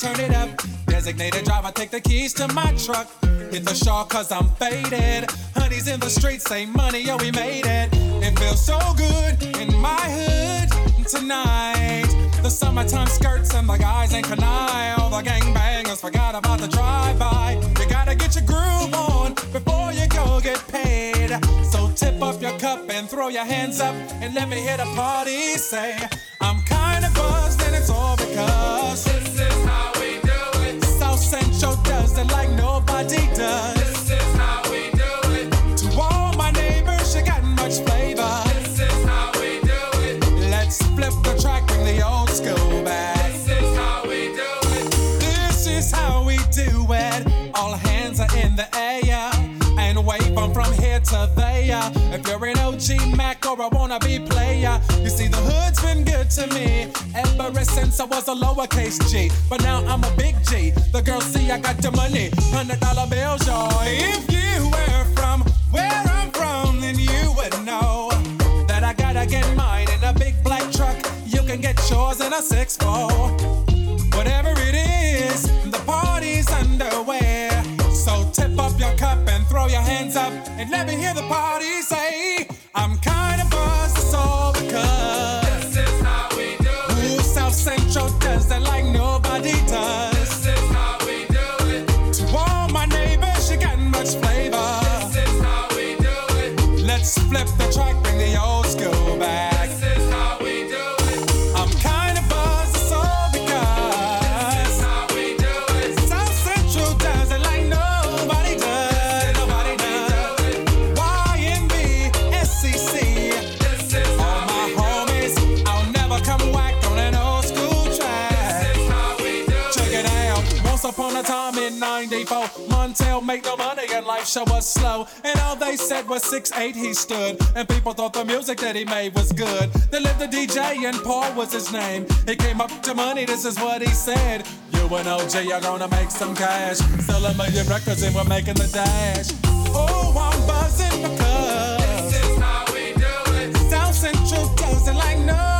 Turn it up. Designated driver, take the keys to my truck. Hit the shawl cause I'm faded. Honey's in the streets, say money, yo, we made it. It feels so good in my hood tonight. The summertime skirts and the guys ain't canine. The gangbangers forgot about the drive-by. You gotta get your groove on before you go get paid. So tip up your cup and throw your hands up and let me hear the party say, I'm kinda buzzed and it's all because this is how we do it. South Central does it like nobody does. This is how we do it. To all my neighbors, you got much flavor. This is how we do it. Let's flip the track, bring the old school back. This is how we do it. This is how we do it. All hands are in the air and wave from here to there. If you're an OG Mac or a wannabe player, you see the hood's been good to me ever since I was a lowercase G. But now I'm a big G. The girls see I got the money, hundred dollar bills, y'all. If you were from where I'm from, then you would know that I gotta get mine in a big black truck. You can get yours in a six four. Whatever it is, the party's underway. So tip up your cup and throw your hands up and let me hear the party say, I'm Made no money and life show was slow. And all they said was six eight he stood. And people thought the music that he made was good. They lived the DJ and Paul was his name. He came up to money, this is what he said. You and OG are gonna make some cash. Sell a million records and we're making the dash. Oh, I'm buzzing because this is how we do it. South Central does it like nobody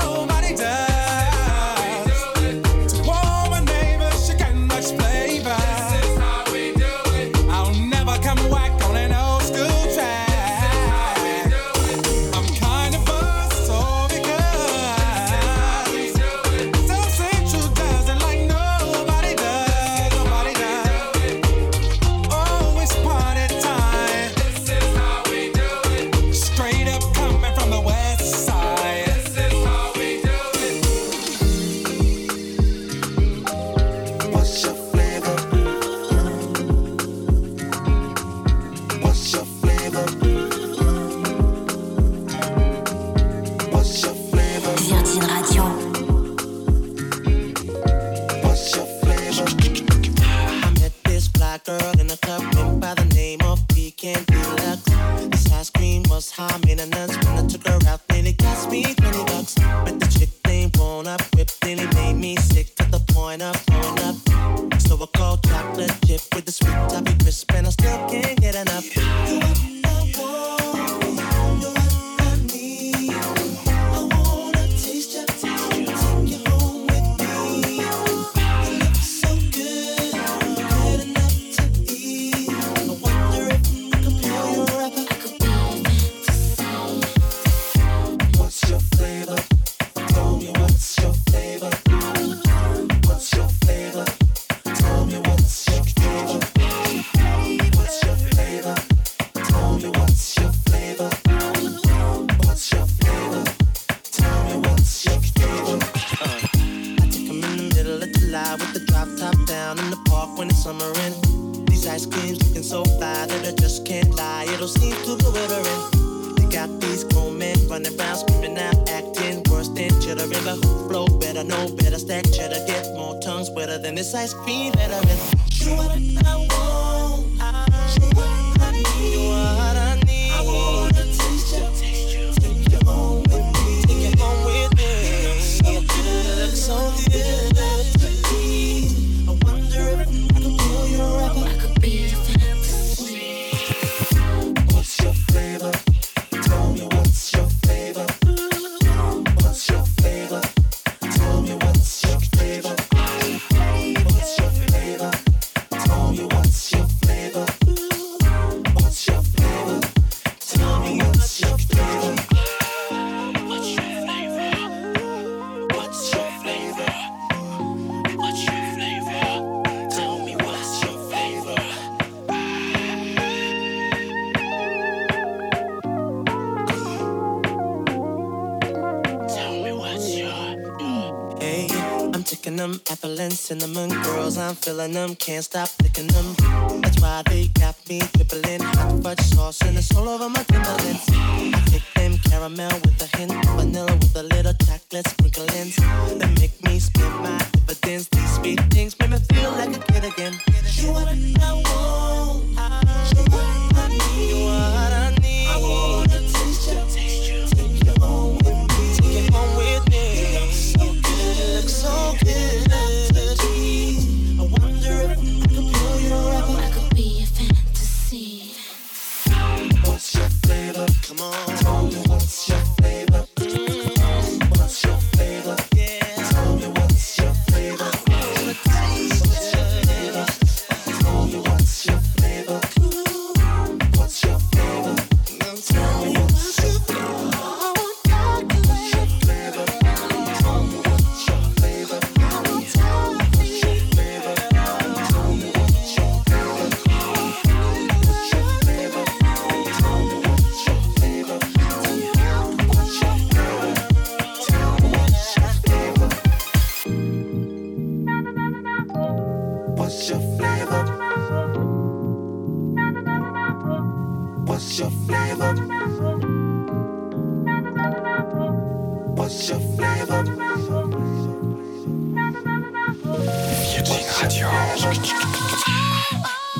feeling cinnamon girls, I'm feeling them, can't stop licking them. That's why they got me dribbling hot fudge sauce and it's all over my Timberlands. I kick them caramel with a hint, of vanilla with a little chocolate sprinklings. They make me spit my dividends. These sweet things make me feel like a kid again. You are what I want. You are what I need. You are what I need. I wanna taste you. Taste you. Take you home with me. Take you home with me. You look so good. You look so good.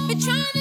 Been trying to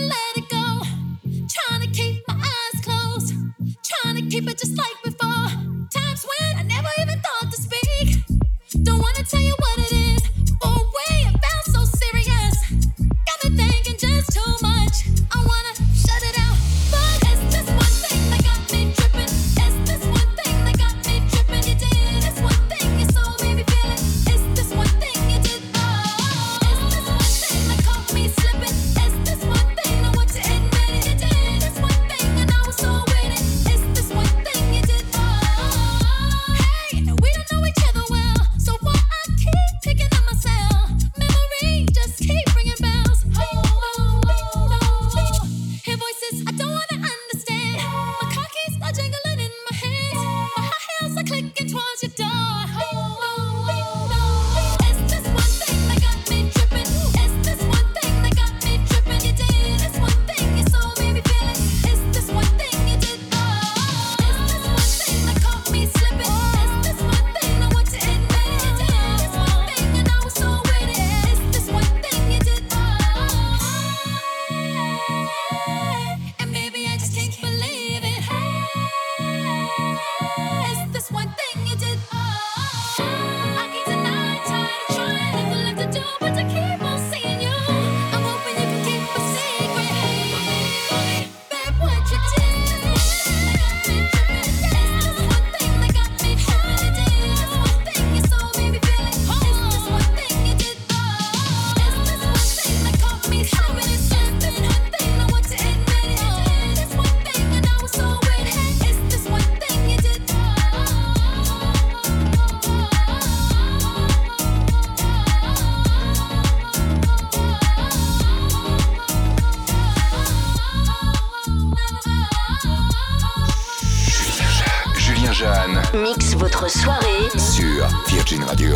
mixe votre soirée sur Virgin Radio.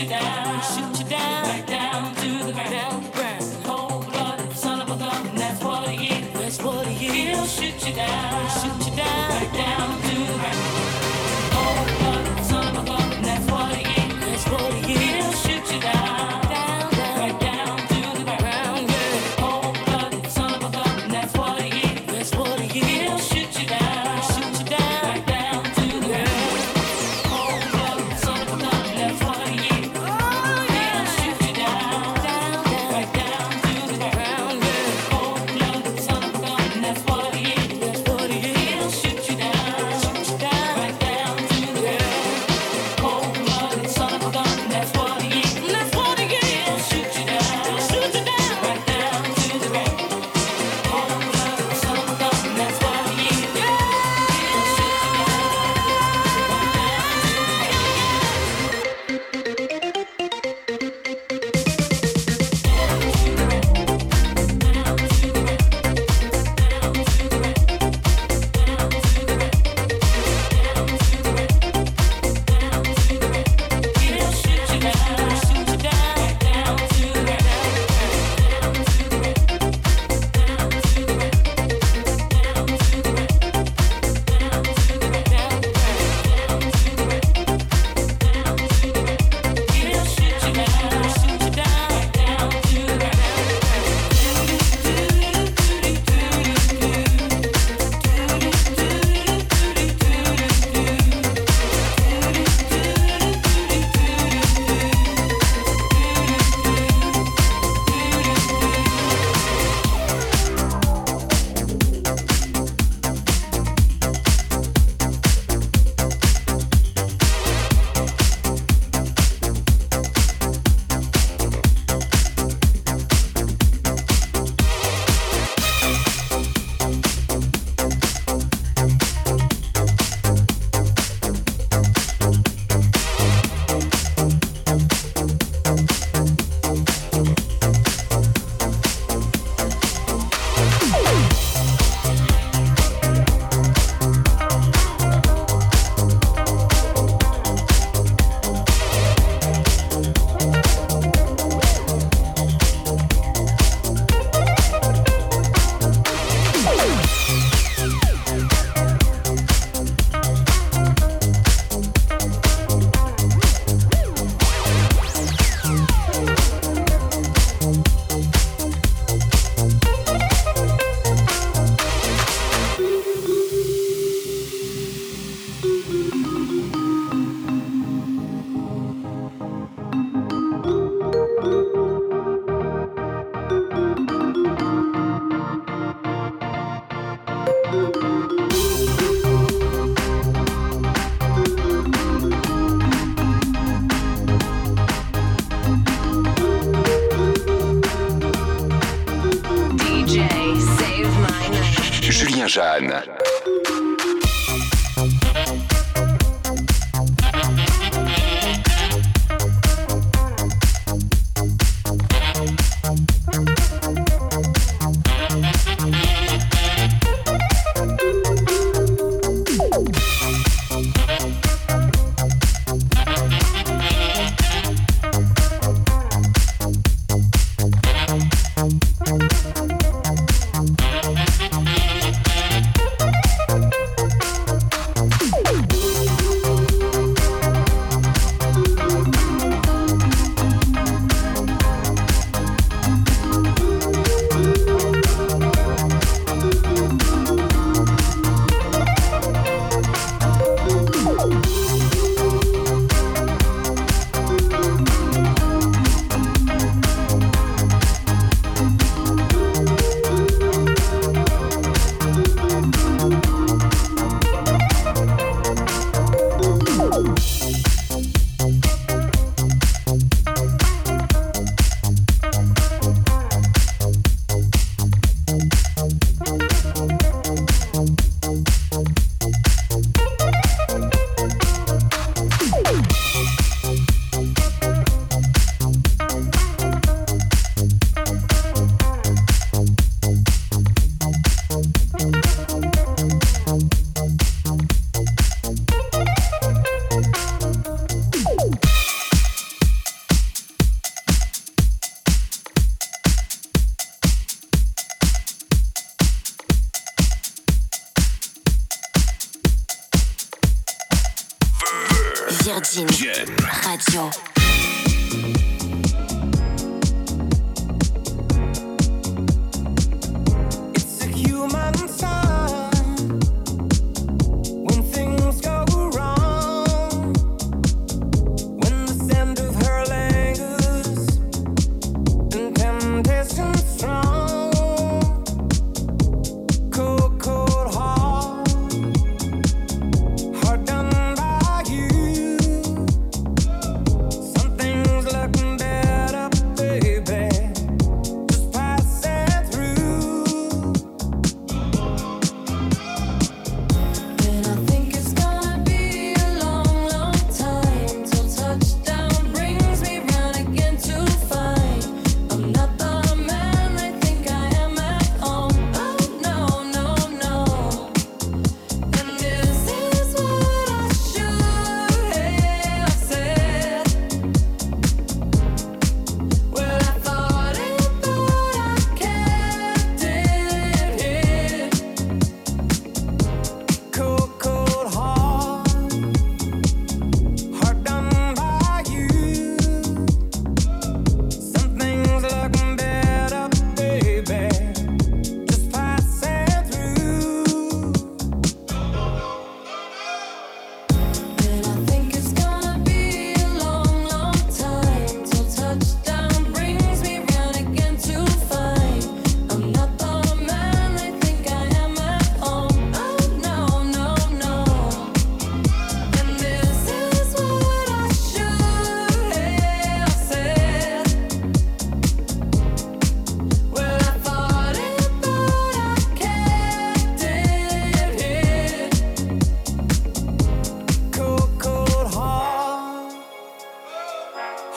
You down,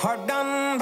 sur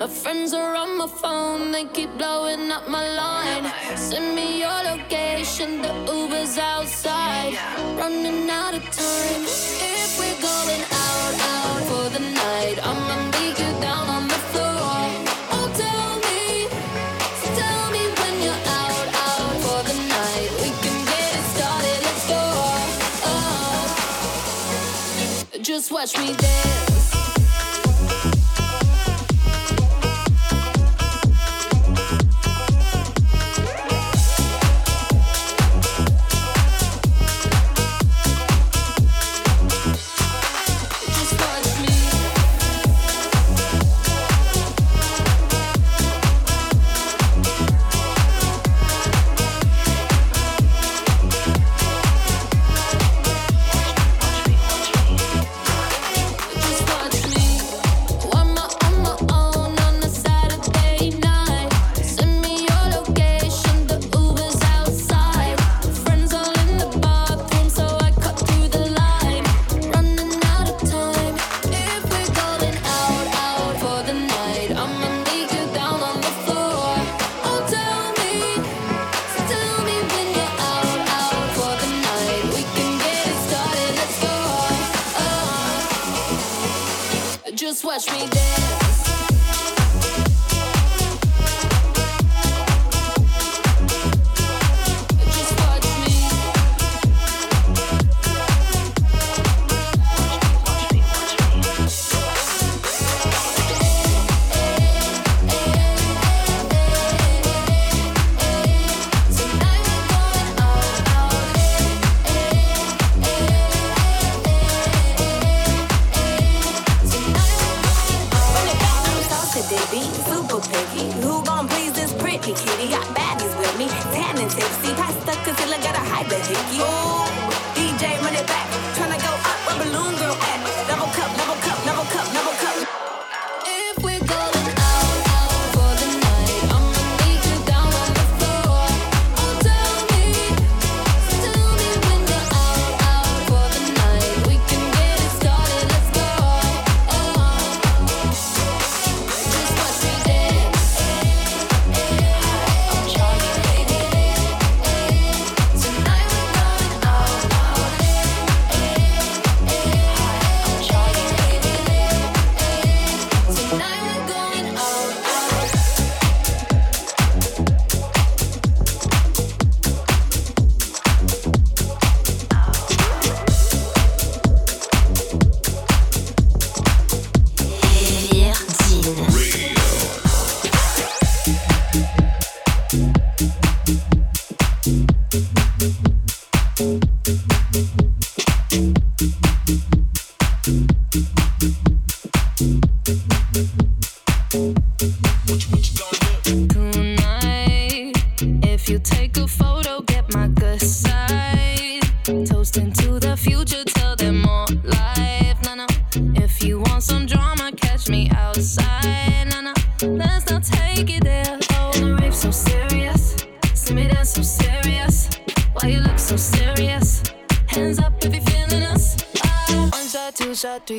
My friends are on my phone, they keep blowing up my line. Send me your location, the Uber's outside. Running out of time. If we're going out, out for the night, I'ma meet you down on the floor. Oh, i'll tell me when you're out for the night we can get it started let's go oh. Just watch me